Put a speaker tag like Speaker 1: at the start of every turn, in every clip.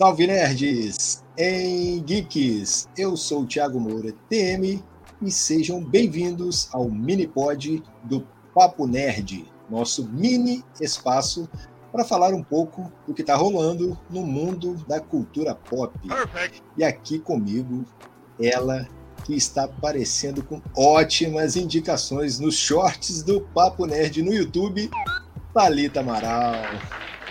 Speaker 1: Salve nerds! Em Geeks, eu sou o Thiago Moura, TM, e sejam bem-vindos ao mini-pod do Papo Nerd, nosso mini espaço para falar um pouco do que está rolando no mundo da cultura pop. Perfect. E aqui comigo, ela que está aparecendo com ótimas indicações nos shorts do Papo Nerd no YouTube, Thalita Amaral.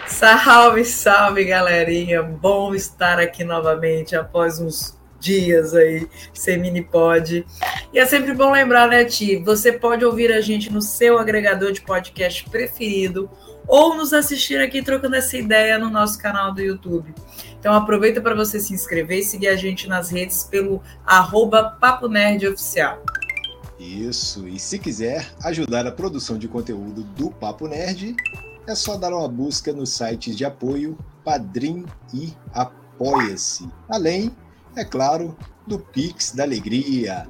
Speaker 2: Salve, salve, galerinha! Bom estar aqui novamente após uns dias aí sem mini pod. E é sempre bom lembrar, né, Ti? Você pode ouvir a gente no seu agregador de podcast preferido ou nos assistir aqui trocando essa ideia no nosso canal do YouTube. Então aproveita para você se inscrever e seguir a gente nas redes pelo arroba Papo Nerd Oficial.
Speaker 1: Isso, e se quiser ajudar a produção de conteúdo do Papo Nerd, é só dar uma busca nos sites de apoio Padrim e Apoia-se. Além, é claro, do Pix da Alegria,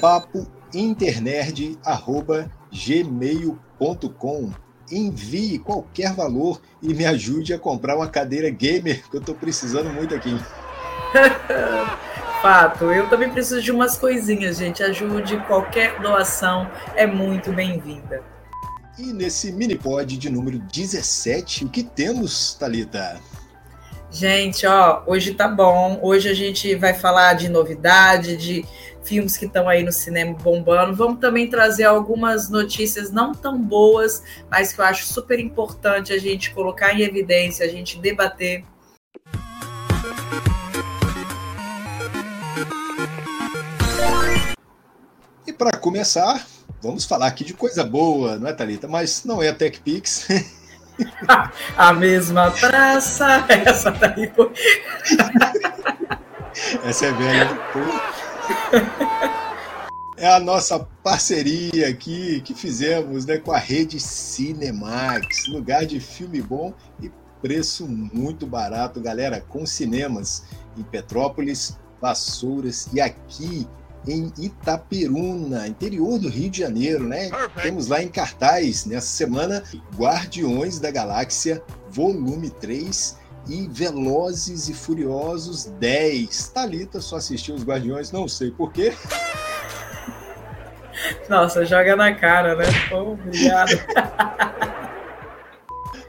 Speaker 1: papointernerd.gmail.com Envie qualquer valor e me ajude a comprar uma cadeira gamer que eu estou precisando muito aqui.
Speaker 2: Fato, eu também preciso de umas coisinhas, gente. Ajude, qualquer doação é muito bem-vinda.
Speaker 1: E nesse mini pod de número 17, o que temos, Talita?
Speaker 2: Gente, ó, hoje tá bom. Hoje a gente vai falar de novidade, de filmes que estão aí no cinema bombando. Vamos também trazer algumas notícias não tão boas, mas que eu acho super importante a gente colocar em evidência, a gente debater.
Speaker 1: E para começar, vamos falar aqui de coisa boa, não é, Thalita? Mas não é a TechPix.
Speaker 2: a mesma praça, essa daí foi.
Speaker 1: essa é velha. É a nossa parceria aqui que fizemos né, com a rede Cinemax, lugar de filme bom e preço muito barato, galera, com cinemas em Petrópolis, Vassouras e aqui em Itaperuna, interior do Rio de Janeiro, né? Perfect. Temos lá em cartaz nessa semana Guardiões da Galáxia, volume 3 e Velozes e Furiosos 10. Talita só assistiu os Guardiões, não sei porquê.
Speaker 2: Nossa, joga na cara, né? Obrigado.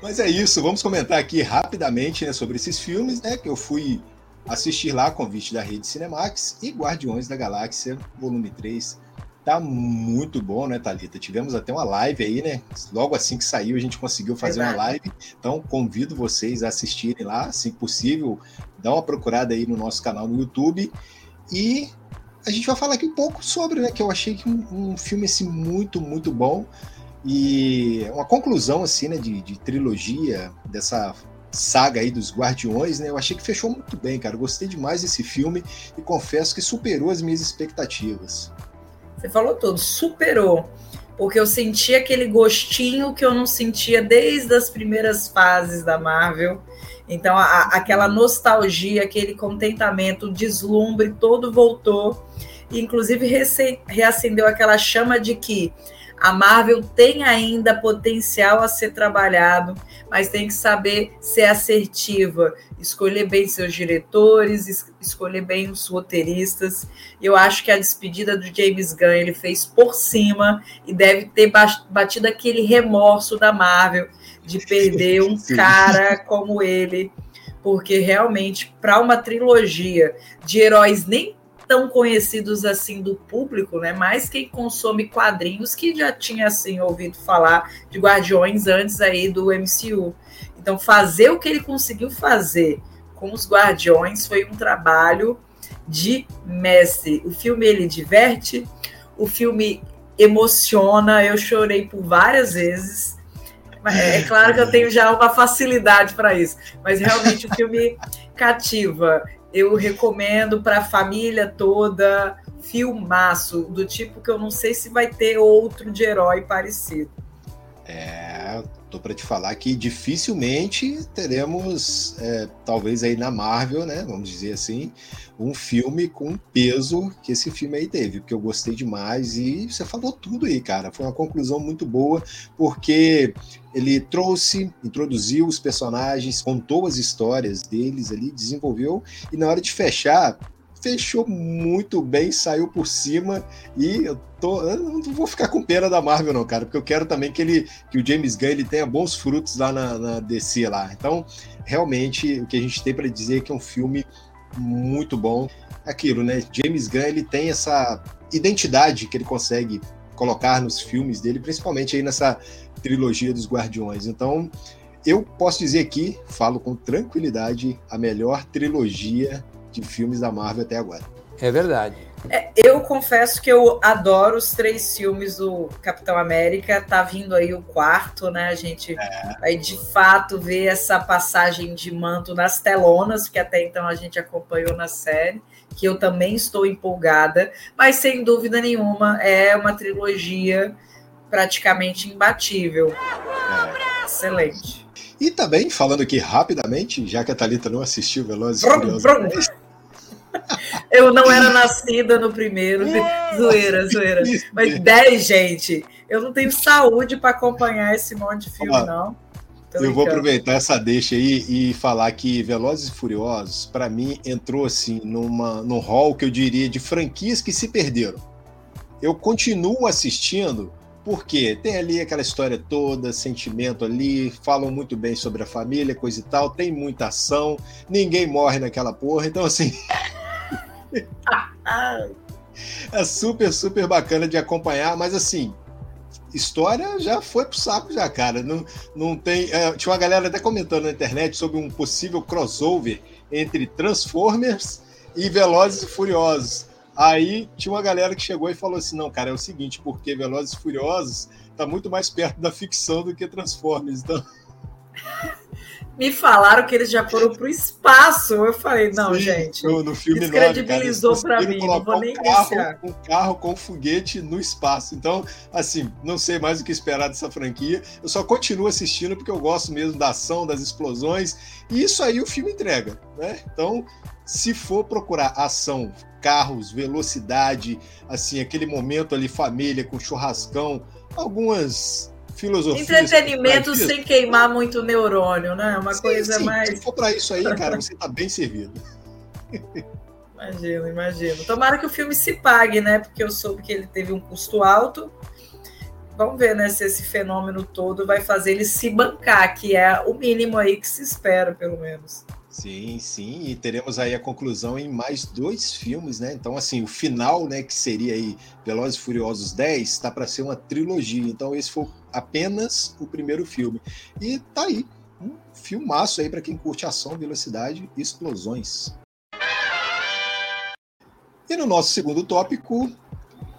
Speaker 1: Mas é isso, vamos comentar aqui rapidamente né, sobre esses filmes, né? Que eu fui assistir lá a convite da rede Cinemax e Guardiões da Galáxia, volume 3. Tá muito bom, né, Thalita? Tivemos até uma live aí, né? Logo assim que saiu, a gente conseguiu fazer Exato. uma live. Então, convido vocês a assistirem lá, se possível, dá uma procurada aí no nosso canal no YouTube. E a gente vai falar aqui um pouco sobre, né? Que eu achei que um, um filme assim, muito, muito bom. E uma conclusão, assim, né, de, de trilogia, dessa saga aí dos Guardiões, né? Eu achei que fechou muito bem, cara. Gostei demais desse filme e confesso que superou as minhas expectativas.
Speaker 2: Você falou tudo, superou. Porque eu senti aquele gostinho que eu não sentia desde as primeiras fases da Marvel. Então, a, aquela nostalgia, aquele contentamento, o deslumbre todo voltou. E, inclusive, reacendeu aquela chama de que a Marvel tem ainda potencial a ser trabalhado, mas tem que saber ser assertiva, escolher bem seus diretores, es escolher bem os roteiristas. Eu acho que a despedida do James Gunn ele fez por cima e deve ter batido aquele remorso da Marvel de perder um cara como ele, porque realmente para uma trilogia de heróis nem tão conhecidos assim do público, né? Mas quem consome quadrinhos que já tinha assim ouvido falar de Guardiões antes aí do MCU. Então fazer o que ele conseguiu fazer com os Guardiões foi um trabalho de mestre. O filme ele diverte, o filme emociona, eu chorei por várias vezes. É claro que eu tenho já uma facilidade para isso, mas realmente o filme cativa eu recomendo para a família toda, filmaço, do tipo que eu não sei se vai ter outro de herói parecido.
Speaker 1: É, tô para te falar que dificilmente teremos, é, talvez aí na Marvel, né? Vamos dizer assim, um filme com peso que esse filme aí teve, porque eu gostei demais e você falou tudo aí, cara. Foi uma conclusão muito boa, porque ele trouxe, introduziu os personagens, contou as histórias deles ali, desenvolveu, e na hora de fechar, fechou muito bem, saiu por cima e eu tô, eu não vou ficar com pena da Marvel não, cara, porque eu quero também que ele, que o James Gunn ele tenha bons frutos lá na, na DC lá. Então, realmente o que a gente tem para dizer é que é um filme muito bom. Aquilo, né? James Gunn ele tem essa identidade que ele consegue colocar nos filmes dele, principalmente aí nessa trilogia dos Guardiões. Então, eu posso dizer aqui, falo com tranquilidade, a melhor trilogia de filmes da Marvel até agora.
Speaker 3: É verdade.
Speaker 2: É, eu confesso que eu adoro os três filmes do Capitão América. Tá vindo aí o quarto, né? A gente é. vai de fato ver essa passagem de manto nas telonas, que até então a gente acompanhou na série, que eu também estou empolgada, mas sem dúvida nenhuma é uma trilogia praticamente imbatível. É. Excelente.
Speaker 1: E também, falando aqui rapidamente, já que a Thalita não assistiu Velozes e Furiosos
Speaker 2: eu não era nascida no primeiro. zoeira, zoeira. Mas 10, gente. Eu não tenho saúde para acompanhar esse monte de filme, não.
Speaker 1: Tô eu vou aproveitar essa deixa aí e falar que Velozes e Furiosos, para mim, entrou assim numa, num hall que eu diria de franquias que se perderam. Eu continuo assistindo porque tem ali aquela história toda, sentimento ali, falam muito bem sobre a família, coisa e tal, tem muita ação, ninguém morre naquela porra, então assim. é super, super bacana de acompanhar, mas assim, história já foi pro saco já, cara. Não, não tem. É, tinha uma galera até comentando na internet sobre um possível crossover entre Transformers e Velozes e Furiosos. Aí tinha uma galera que chegou e falou assim: não, cara, é o seguinte, porque Velozes e Furiosos tá muito mais perto da ficção do que Transformers. Então.
Speaker 2: me falaram que eles já foram para o espaço. Eu falei, não, Sim, gente.
Speaker 1: No, no filme
Speaker 2: descredibilizou para mim. Não vou nem
Speaker 1: um carro, um carro com foguete no espaço. Então, assim, não sei mais o que esperar dessa franquia. Eu só continuo assistindo porque eu gosto mesmo da ação, das explosões. E isso aí o filme entrega, né? Então, se for procurar ação, carros, velocidade, assim, aquele momento ali, família com churrascão, algumas filosofia.
Speaker 2: Entretenimento sem queimar muito neurônio, né? Uma sim, coisa
Speaker 1: sim.
Speaker 2: mais.
Speaker 1: Se for para isso aí, cara, você tá bem servido.
Speaker 2: Imagino, imagino. Tomara que o filme se pague, né? Porque eu soube que ele teve um custo alto. Vamos ver, né, se esse fenômeno todo vai fazer ele se bancar, que é o mínimo aí que se espera, pelo menos.
Speaker 1: Sim, sim, e teremos aí a conclusão em mais dois filmes, né? Então, assim, o final, né, que seria aí Velozes e Furiosos 10, está para ser uma trilogia. Então, esse foi apenas o primeiro filme. E tá aí, um filmaço aí para quem curte ação, velocidade e explosões. E no nosso segundo tópico,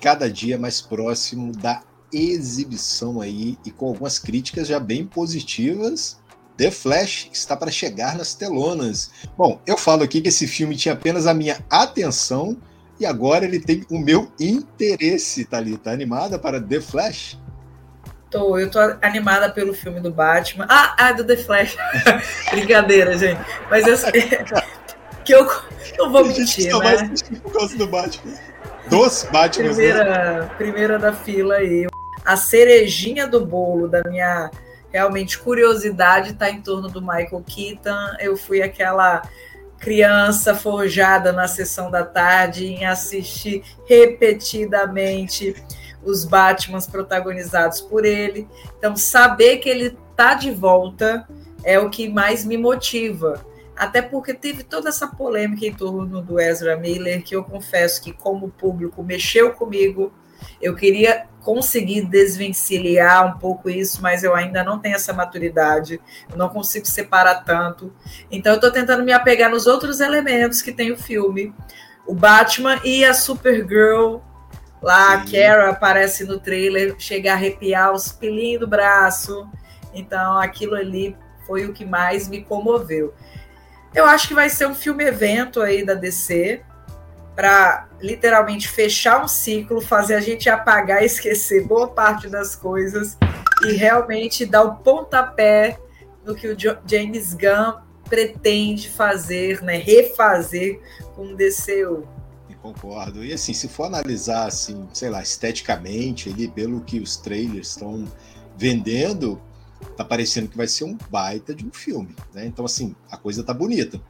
Speaker 1: cada dia mais próximo da exibição aí e com algumas críticas já bem positivas The Flash está para chegar nas telonas. Bom, eu falo aqui que esse filme tinha apenas a minha atenção e agora ele tem o meu interesse, Thalita. Tá animada para The Flash?
Speaker 2: Tô, eu tô animada pelo filme do Batman. Ah, ah do The Flash. Brincadeira, gente. Mas eu que eu não vou mentir,
Speaker 1: só né? por causa do Batman. Dos Batman.
Speaker 2: Primeira, né? primeira da fila aí. A cerejinha do bolo da minha realmente curiosidade está em torno do Michael Keaton. Eu fui aquela criança forjada na sessão da tarde em assistir repetidamente os Batmans protagonizados por ele. Então, saber que ele tá de volta é o que mais me motiva. Até porque teve toda essa polêmica em torno do Ezra Miller, que eu confesso que, como público, mexeu comigo. Eu queria conseguir desvencilhar um pouco isso, mas eu ainda não tenho essa maturidade, eu não consigo separar tanto. Então eu estou tentando me apegar nos outros elementos que tem o filme. O Batman e a Supergirl, lá a Kara aparece no trailer, chega a arrepiar os pelinhos do braço. Então aquilo ali foi o que mais me comoveu. Eu acho que vai ser um filme evento aí da DC para literalmente fechar um ciclo, fazer a gente apagar e esquecer boa parte das coisas que realmente dá o pontapé no que o James Gunn pretende fazer, né, refazer com o DCU.
Speaker 1: Concordo. E assim, se for analisar assim, sei lá, esteticamente, ali pelo que os trailers estão vendendo, tá parecendo que vai ser um baita de um filme, né? Então assim, a coisa tá bonita.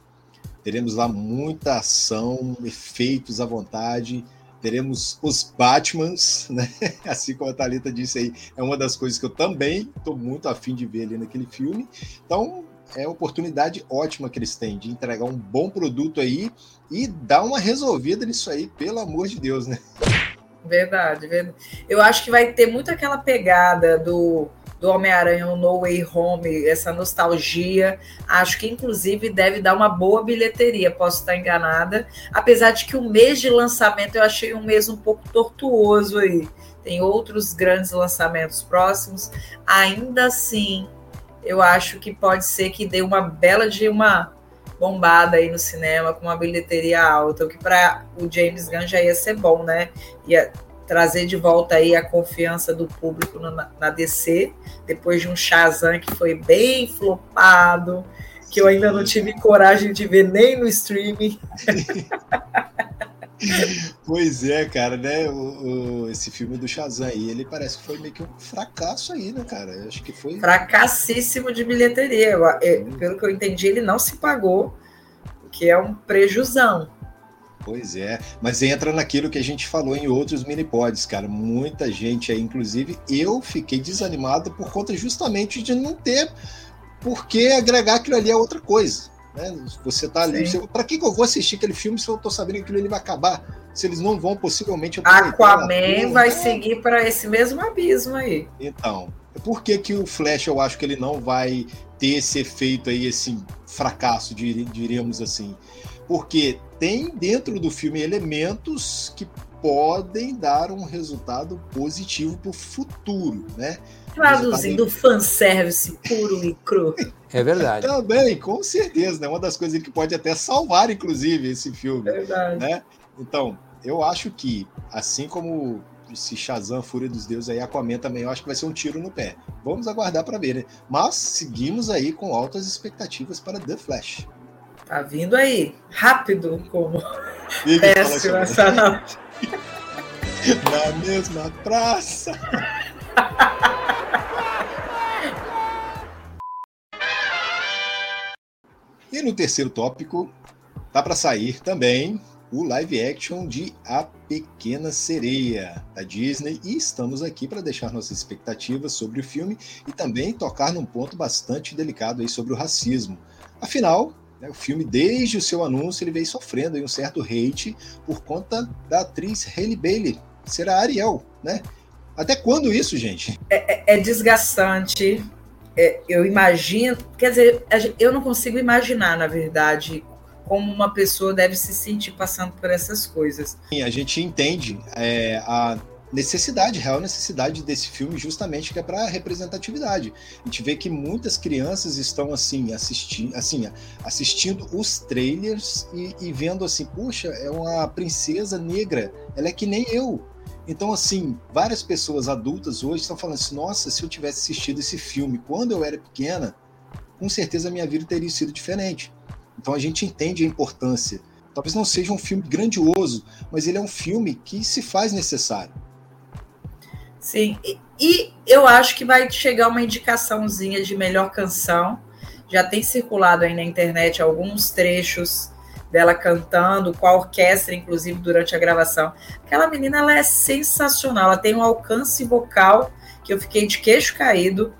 Speaker 1: Teremos lá muita ação, efeitos à vontade, teremos os Batmans, né? Assim como a Thalita disse aí, é uma das coisas que eu também estou muito afim de ver ali naquele filme. Então, é a oportunidade ótima que eles têm de entregar um bom produto aí e dar uma resolvida nisso aí, pelo amor de Deus, né?
Speaker 2: Verdade, verdade. Eu acho que vai ter muito aquela pegada do, do Homem-Aranha No Way Home, essa nostalgia. Acho que, inclusive, deve dar uma boa bilheteria. Posso estar enganada. Apesar de que o mês de lançamento eu achei um mês um pouco tortuoso aí. Tem outros grandes lançamentos próximos. Ainda assim, eu acho que pode ser que dê uma bela de uma bombada aí no cinema com uma bilheteria alta, o que para o James Gunn já ia ser bom, né? Ia trazer de volta aí a confiança do público na, na DC, depois de um Shazam que foi bem flopado, que eu ainda não tive coragem de ver nem no streaming.
Speaker 1: pois é, cara, né? O, o, esse filme do Shazam aí, ele parece que foi meio que um fracasso aí, né, cara? acho que foi.
Speaker 2: Fracassíssimo de bilheteria. Eu, eu, pelo que eu entendi, ele não se pagou, o que é um prejuzão.
Speaker 1: Pois é, mas entra naquilo que a gente falou em outros mini-pods, cara. Muita gente aí, inclusive eu fiquei desanimado por conta justamente de não ter por que agregar aquilo ali a outra coisa. Né? Você tá ali. Para que, que eu vou assistir aquele filme se eu tô sabendo que aquilo ali vai acabar? Se eles não vão possivelmente.
Speaker 2: Aquaman vai seguir para esse mesmo abismo aí.
Speaker 1: Então, por que, que o Flash eu acho que ele não vai ter esse efeito aí, esse fracasso, diríamos assim? Porque tem dentro do filme elementos que podem dar um resultado positivo para o futuro, né?
Speaker 2: Traduzindo fanservice puro e cru.
Speaker 3: É verdade.
Speaker 1: Também, com certeza, né? Uma das coisas que pode até salvar, inclusive, esse filme.
Speaker 2: Verdade.
Speaker 1: Né? Então, eu acho que, assim como esse Shazam, Fúria dos Deuses aí, Aquaman também, eu acho que vai ser um tiro no pé. Vamos aguardar para ver, né? Mas seguimos aí com altas expectativas para The Flash.
Speaker 2: Tá vindo aí, rápido, como péssimo essa Na
Speaker 1: mesma praça. E no terceiro tópico, tá para sair também o live action de A Pequena Sereia, da Disney, e estamos aqui para deixar nossas expectativas sobre o filme e também tocar num ponto bastante delicado aí sobre o racismo. Afinal, o filme, desde o seu anúncio, ele veio sofrendo um certo hate por conta da atriz Hailey Bailey, ser a Ariel, né? Até quando isso, gente?
Speaker 2: É, é, é desgastante, é, eu imagino, quer dizer, eu não consigo imaginar, na verdade, como uma pessoa deve se sentir passando por essas coisas.
Speaker 1: Sim, a gente entende é, a necessidade, real necessidade desse filme, justamente que é para representatividade. A gente vê que muitas crianças estão assim assistindo, assim, assistindo os trailers e, e vendo assim, puxa, é uma princesa negra, ela é que nem eu. Então, assim, várias pessoas adultas hoje estão falando assim: nossa, se eu tivesse assistido esse filme quando eu era pequena, com certeza a minha vida teria sido diferente. Então a gente entende a importância. Talvez não seja um filme grandioso, mas ele é um filme que se faz necessário.
Speaker 2: Sim, e, e eu acho que vai chegar uma indicaçãozinha de melhor canção. Já tem circulado aí na internet alguns trechos dela cantando, com a orquestra, inclusive, durante a gravação. Aquela menina, ela é sensacional, ela tem um alcance vocal que eu fiquei de queixo caído.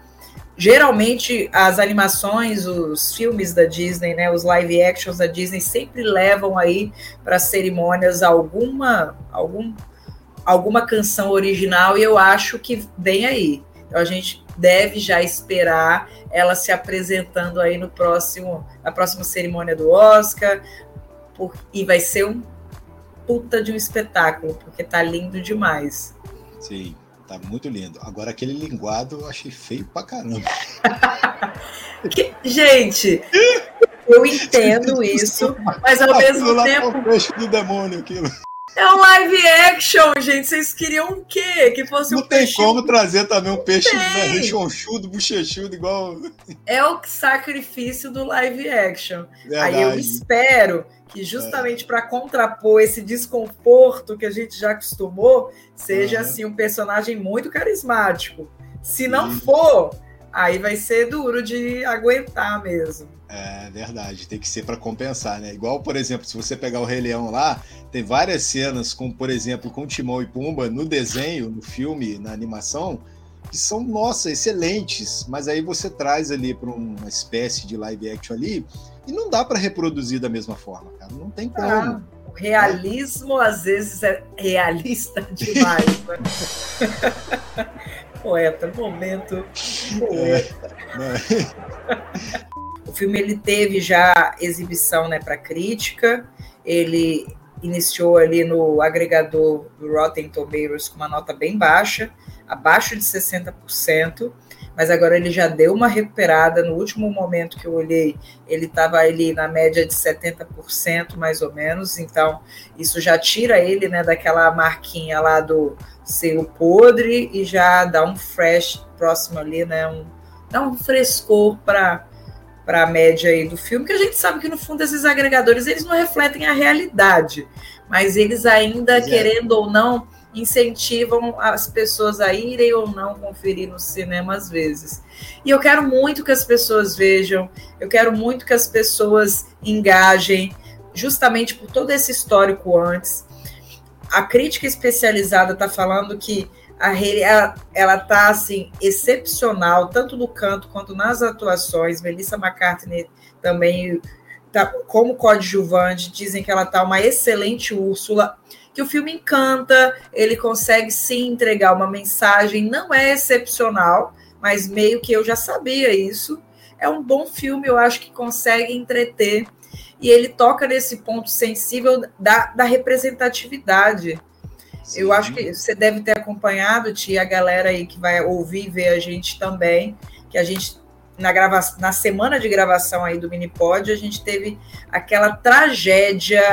Speaker 2: Geralmente, as animações, os filmes da Disney, né, os live actions da Disney sempre levam aí para cerimônias alguma, algum, alguma canção original e eu acho que vem aí. Então a gente deve já esperar ela se apresentando aí no próximo, na próxima cerimônia do Oscar, por, e vai ser um puta de um espetáculo, porque tá lindo demais.
Speaker 1: Sim, tá muito lindo. Agora aquele linguado eu achei feio pra caramba.
Speaker 2: que, gente, eu entendo isso, mas ao mesmo tempo.
Speaker 1: O peixe do demônio aquilo.
Speaker 2: É um live action, gente. Vocês queriam o quê? Que fosse
Speaker 1: Não
Speaker 2: um
Speaker 1: tem
Speaker 2: peixe.
Speaker 1: como trazer também um peixe né, rechonchudo, bochechudo, igual.
Speaker 2: É o sacrifício do live action. Aí eu
Speaker 1: Verdade.
Speaker 2: espero que justamente para contrapor esse desconforto que a gente já acostumou, seja
Speaker 1: Uhum.
Speaker 2: assim um personagem muito carismático. Se não for, aí vai ser duro de aguentar mesmo.
Speaker 1: É verdade, tem que ser para compensar, né? Igual, por exemplo, se você pegar o Rei Leão lá, tem várias cenas, como por exemplo, com Timão e Pumba no desenho, no filme, na animação, que são, nossa, excelentes, mas aí você traz ali para uma espécie de live action ali e não dá para reproduzir da mesma forma, cara. Não tem como.
Speaker 2: Ah, o realismo às vezes é realista demais. Né? poeta, momento
Speaker 1: né?
Speaker 2: O filme ele teve já exibição né, para crítica, ele iniciou ali no agregador do Rotten Tomatoes com uma nota bem baixa, abaixo de 60%, mas agora ele já deu uma recuperada. No último momento que eu olhei, ele estava ali na média de 70% mais ou menos, então isso já tira ele né, daquela marquinha lá do selo podre e já dá um fresh próximo ali, né? Um, dá um frescor para para a média aí do filme, que a gente sabe que no fundo esses agregadores eles não refletem a realidade, mas eles ainda, querendo ou não, incentivam as pessoas a irem ou não conferir no cinema às vezes. E eu quero muito que as pessoas vejam, eu quero muito que as pessoas engajem, justamente por todo esse histórico antes. A crítica especializada está falando que a Hayley, ela, ela tá assim excepcional tanto no canto quanto nas atuações. Melissa McCartney também tá como coadjuvante, dizem que ela tá uma excelente Úrsula, que o filme encanta, ele consegue sim entregar uma mensagem, não é excepcional, mas meio que eu já sabia isso. É um bom filme, eu acho que consegue entreter e ele toca nesse ponto sensível da, da representatividade. Eu acho que você deve ter acompanhado, Tia, a galera aí que vai ouvir e ver a gente também, que a gente, na, grava na semana de gravação aí do Minipod, a gente teve aquela tragédia,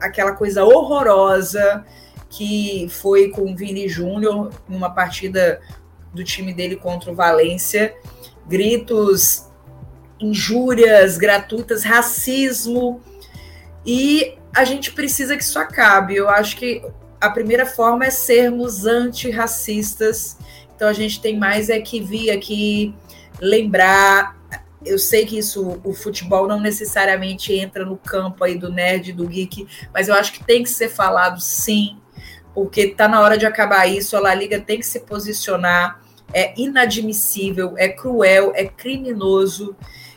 Speaker 2: aquela coisa horrorosa que foi com o Vini Júnior numa partida do time dele contra o Valência. Gritos, injúrias gratuitas, racismo. E a gente precisa que isso acabe. Eu acho que a primeira forma é sermos antirracistas. Então a gente tem mais é que vir aqui lembrar. Eu sei que isso, o futebol não necessariamente entra no campo aí do nerd, do geek, mas eu acho que tem que ser falado sim, porque tá na hora de acabar isso. A La Liga tem que se posicionar. É inadmissível, é cruel, é criminoso.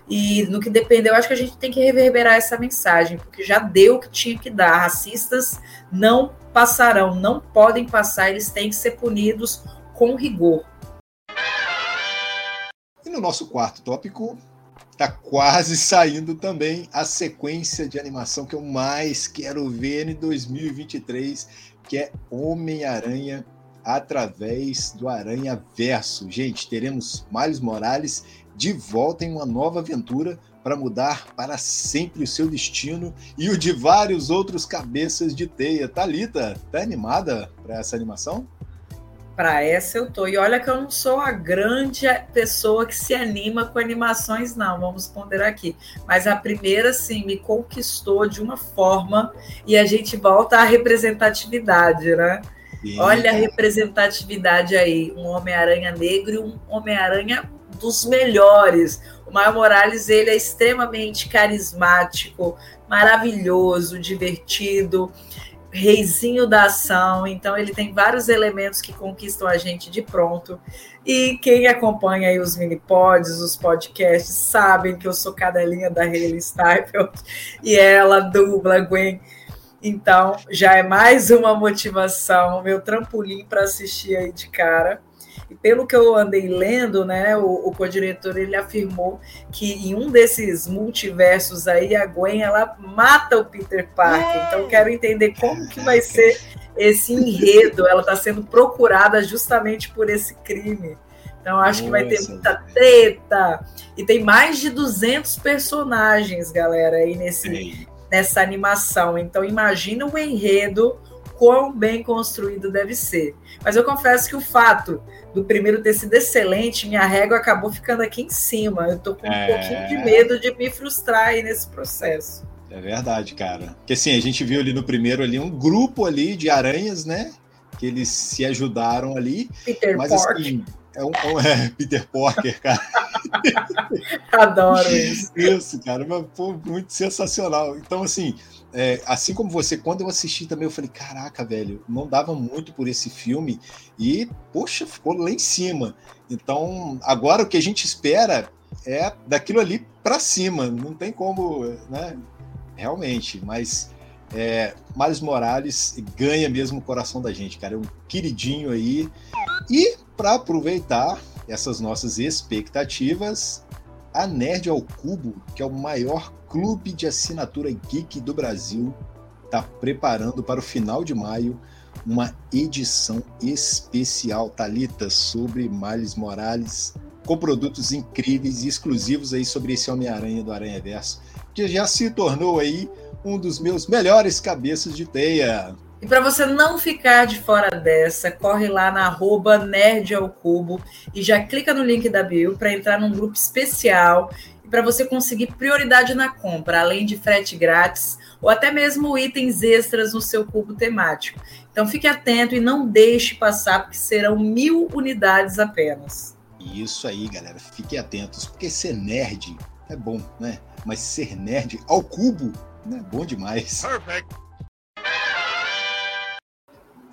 Speaker 2: E no que depender, eu acho que a gente tem que reverberar essa mensagem, porque já deu o que tinha que dar. Racistas não passarão, não podem passar, eles têm que ser punidos com rigor.
Speaker 1: E no nosso quarto tópico, tá quase saindo também a sequência de animação que eu mais quero ver em 2023, que é Homem-Aranha através do Aranha Verso. Gente, teremos Miles Morales de volta em uma nova aventura para mudar para sempre o seu destino e o de vários outros cabeças de teia. Talita, tá animada para essa animação?
Speaker 2: Para essa eu tô. E olha que eu não sou a grande pessoa que se anima com animações, não. Vamos ponderar aqui. Mas a primeira, sim, me conquistou de uma forma e a gente volta à representatividade, né?
Speaker 1: Sim,
Speaker 2: Olha a representatividade aí. Um Homem-Aranha negro e um Homem-Aranha dos melhores. O Maio Morales, ele é extremamente carismático, maravilhoso, divertido, reizinho da ação. Então, ele tem vários elementos que conquistam a gente de pronto. E quem acompanha aí os mini-pods, os podcasts, sabem que eu sou cadelinha da Hayley Steinfeld e ela dubla Gwen então, já é mais uma motivação, meu trampolim para assistir aí de cara. E pelo que eu andei lendo, né, o, o co-diretor ele afirmou que em um desses multiversos aí a Gwen ela mata o Peter Parker. Então, quero entender como que vai ser esse enredo. Ela está sendo procurada justamente por esse crime. Então, acho que vai ter muita treta. E tem mais de 200 personagens, galera, aí nesse nessa animação. Então imagina o enredo quão bem construído deve ser. Mas eu confesso que o fato do primeiro ter sido excelente, minha régua acabou ficando aqui em cima. Eu tô com um é... pouquinho de medo de me frustrar aí nesse processo.
Speaker 1: É verdade, cara. Porque assim, a gente viu ali no primeiro ali um grupo ali de aranhas, né? Que eles se ajudaram ali.
Speaker 2: Peter mas, Pork. Assim,
Speaker 1: é um, é, Peter Porker, cara.
Speaker 2: Adoro isso.
Speaker 1: Isso, cara, mas, pô, muito sensacional. Então, assim, é, assim como você, quando eu assisti também, eu falei, caraca, velho, não dava muito por esse filme e, poxa, ficou lá em cima. Então, agora o que a gente espera é daquilo ali para cima, não tem como, né? Realmente, mas é, Miles Morales ganha mesmo o coração da gente, cara, é um queridinho aí. E para aproveitar essas nossas expectativas, a Nerd ao Cubo, que é o maior clube de assinatura geek do Brasil, está preparando para o final de maio uma edição especial, Talita, sobre Miles Morales, com produtos incríveis e exclusivos aí sobre esse Homem-Aranha do Aranha Verso, que já se tornou aí um dos meus melhores cabeças de teia.
Speaker 2: E para você não ficar de fora dessa, corre lá na arroba Nerd ao Cubo e já clica no link da bio para entrar num grupo especial e para você conseguir prioridade na compra, além de frete grátis ou até mesmo itens extras no seu cubo temático. Então fique atento e não deixe passar, porque serão mil unidades apenas.
Speaker 1: Isso aí, galera. Fiquem atentos, porque ser nerd é bom, né? Mas ser nerd ao cubo é bom demais. Perfect.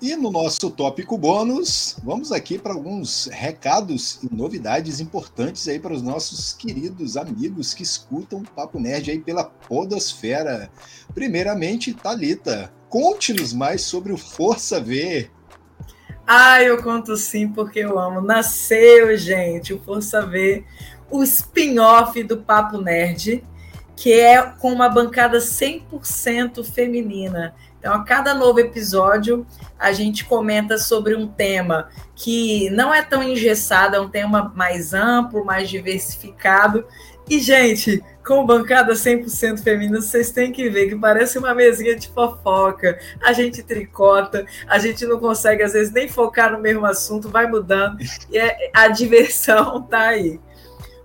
Speaker 1: E no nosso tópico bônus, vamos aqui para alguns recados e novidades importantes aí para os nossos queridos amigos que escutam o Papo Nerd aí pela podosfera. Primeiramente, Talita, conte-nos mais sobre o Força V.
Speaker 2: Ah, eu conto sim, porque eu amo. Nasceu, gente, o Força V, o spin-off do Papo Nerd, que é com uma bancada 100% feminina. Então, a cada novo episódio, a gente comenta sobre um tema que não é tão engessado, é um tema mais amplo, mais diversificado. E, gente, com bancada 100% feminina, vocês têm que ver que parece uma mesinha de fofoca. A gente tricota, a gente não consegue, às vezes, nem focar no mesmo assunto, vai mudando. E é, a diversão tá aí.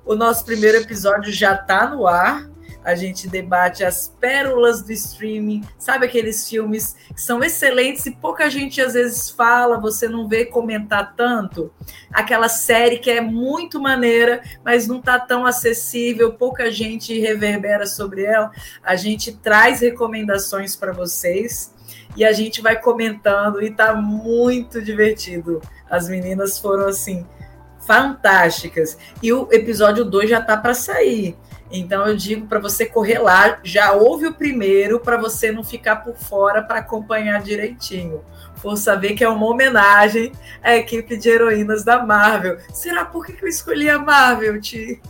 Speaker 2: O nosso primeiro episódio já tá no ar a gente debate as pérolas do streaming, sabe aqueles filmes que são excelentes e pouca gente às vezes fala, você não vê comentar tanto. Aquela série que é muito maneira, mas não está tão acessível, pouca gente reverbera sobre ela. A gente traz recomendações para vocês e a gente vai comentando e está muito divertido. As meninas foram assim fantásticas. E o episódio 2 já está para sair. Então eu digo para você correr lá, já ouve o primeiro para você não ficar por fora para acompanhar direitinho. Por saber que é uma homenagem à equipe de heroínas da Marvel. Será por que eu escolhi a Marvel, Ti?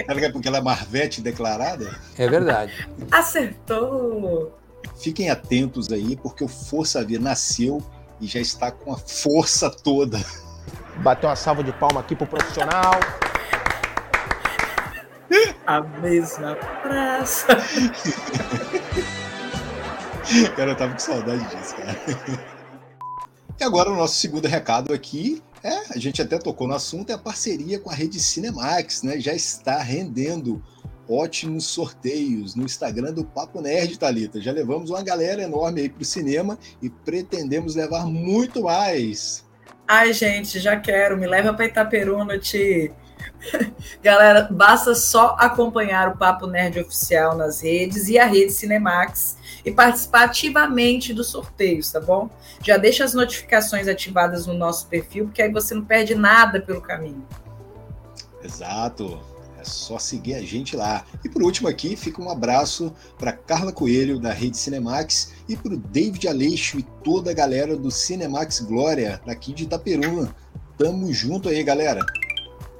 Speaker 1: Será que é porque ela é Marvete declarada?
Speaker 3: É verdade.
Speaker 2: Acertou!
Speaker 1: Fiquem atentos aí, porque o Força V nasceu e já está com a força toda.
Speaker 3: Bateu uma salva de palma aqui pro profissional
Speaker 2: a mesma praça.
Speaker 1: cara, eu tava com saudade disso, cara. E agora o nosso segundo recado aqui é, a gente até tocou no assunto, é a parceria com a rede Cinemax, né? Já está rendendo ótimos sorteios no Instagram do Papo Nerd, Talita. Já levamos uma galera enorme aí pro cinema e pretendemos levar muito mais.
Speaker 2: Ai, gente, já quero. Me leva para Itaperuna, te Galera, basta só acompanhar o Papo Nerd Oficial nas redes e a rede Cinemax e participar ativamente dos sorteios, tá bom? Já deixa as notificações ativadas no nosso perfil, porque aí você não perde nada pelo caminho.
Speaker 1: Exato. É só seguir a gente lá. E por último aqui, fica um abraço para Carla Coelho, da Rede Cinemax, e para o David Aleixo e toda a galera do Cinemax Glória, aqui de Itaperuna. Tamo junto aí, galera.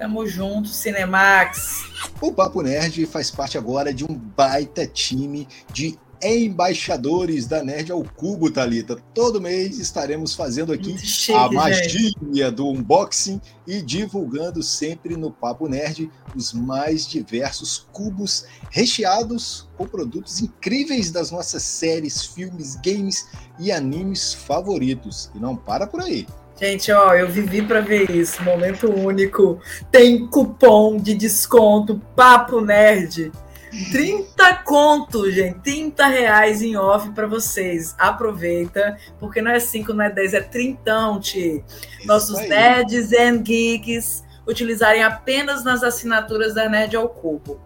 Speaker 2: Tamo junto, Cinemax.
Speaker 1: O Papo Nerd faz parte agora de um baita time de embaixadores da Nerd ao Cubo, Talita. Todo mês estaremos fazendo aqui
Speaker 2: Chique,
Speaker 1: a
Speaker 2: gente.
Speaker 1: magia do unboxing e divulgando sempre no Papo Nerd os mais diversos cubos recheados com produtos incríveis das nossas séries, filmes, games e animes favoritos. E não para por aí.
Speaker 2: Gente, ó, eu vivi para ver isso. Momento único. Tem cupom de desconto Papo Nerd. 30 conto, gente. 30 reais em off para vocês. Aproveita, porque não é 5, não é 10, é 30, Ti. Nossos
Speaker 1: aí.
Speaker 2: nerds and geeks utilizarem apenas nas assinaturas da Nerd ao Cubo.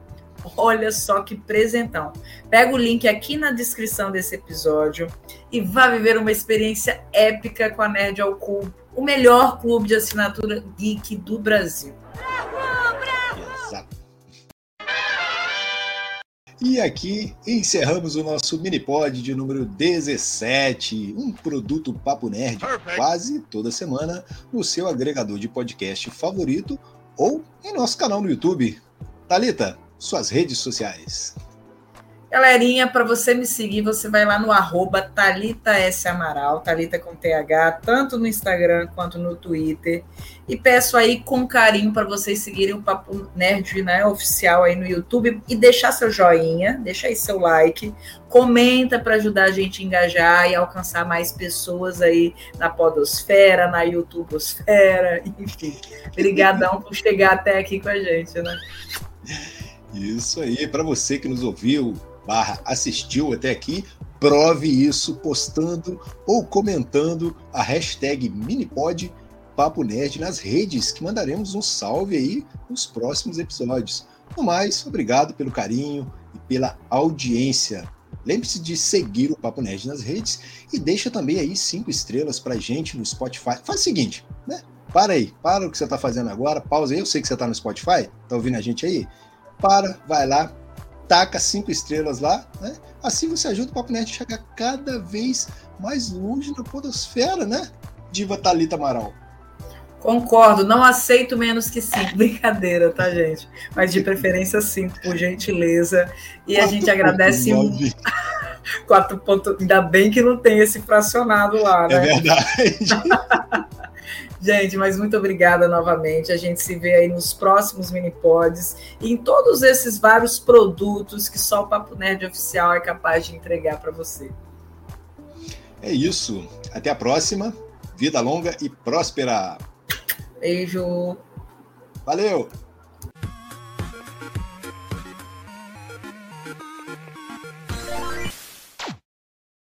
Speaker 2: Olha só que presentão. Pega o link aqui na descrição desse episódio e vá viver uma experiência épica com a Nerd ao Cubo, o melhor clube de assinatura geek do Brasil.
Speaker 1: Exato. E aqui encerramos o nosso mini-pod de número 17, um produto Papo Nerd, quase toda semana, no seu agregador de podcast favorito ou em nosso canal no YouTube. Talita, suas redes sociais.
Speaker 2: Galerinha, para você me seguir, você vai lá no arroba Thalita S. Amaral, Thalita com TH, tanto no Instagram quanto no Twitter. E peço aí com carinho para vocês seguirem o Papo Nerd né, oficial aí no YouTube e deixar seu joinha, deixa aí seu like, comenta para ajudar a gente a engajar e alcançar mais pessoas aí na podosfera, na youtubosfera, enfim. Obrigadão por chegar até aqui com a gente, né?
Speaker 1: Isso aí, para você que nos ouviu, barra assistiu até aqui, prove isso postando ou comentando a hashtag Minipod Papo Nerd nas redes, que mandaremos um salve aí nos próximos episódios. No mais, obrigado pelo carinho e pela audiência. Lembre-se de seguir o Papo Nerd nas redes e deixa também aí cinco estrelas pra gente no Spotify. Faz o seguinte, né? Para aí, para o que você tá fazendo agora, pausa aí. Eu sei que você tá no Spotify, tá ouvindo a gente aí? Para, vai lá, taca cinco estrelas lá, né? Assim você ajuda o Papo Nerd a chegar cada vez mais longe na podosfera, né? Diva Thalita Amaral.
Speaker 2: Concordo, não aceito menos que cinco. Brincadeira, tá, gente? Mas de preferência cinco, por gentileza. E a gente agradece muito. 4 pontos. Ainda bem que não tem esse fracionado lá,
Speaker 1: É
Speaker 2: né?
Speaker 1: verdade.
Speaker 2: Gente, mas muito obrigada novamente. A gente se vê aí nos próximos mini-pods e em todos esses vários produtos que só o Papo Nerd Oficial é capaz de entregar para você.
Speaker 1: É isso. Até a próxima. Vida longa e próspera.
Speaker 2: Beijo.
Speaker 1: Valeu!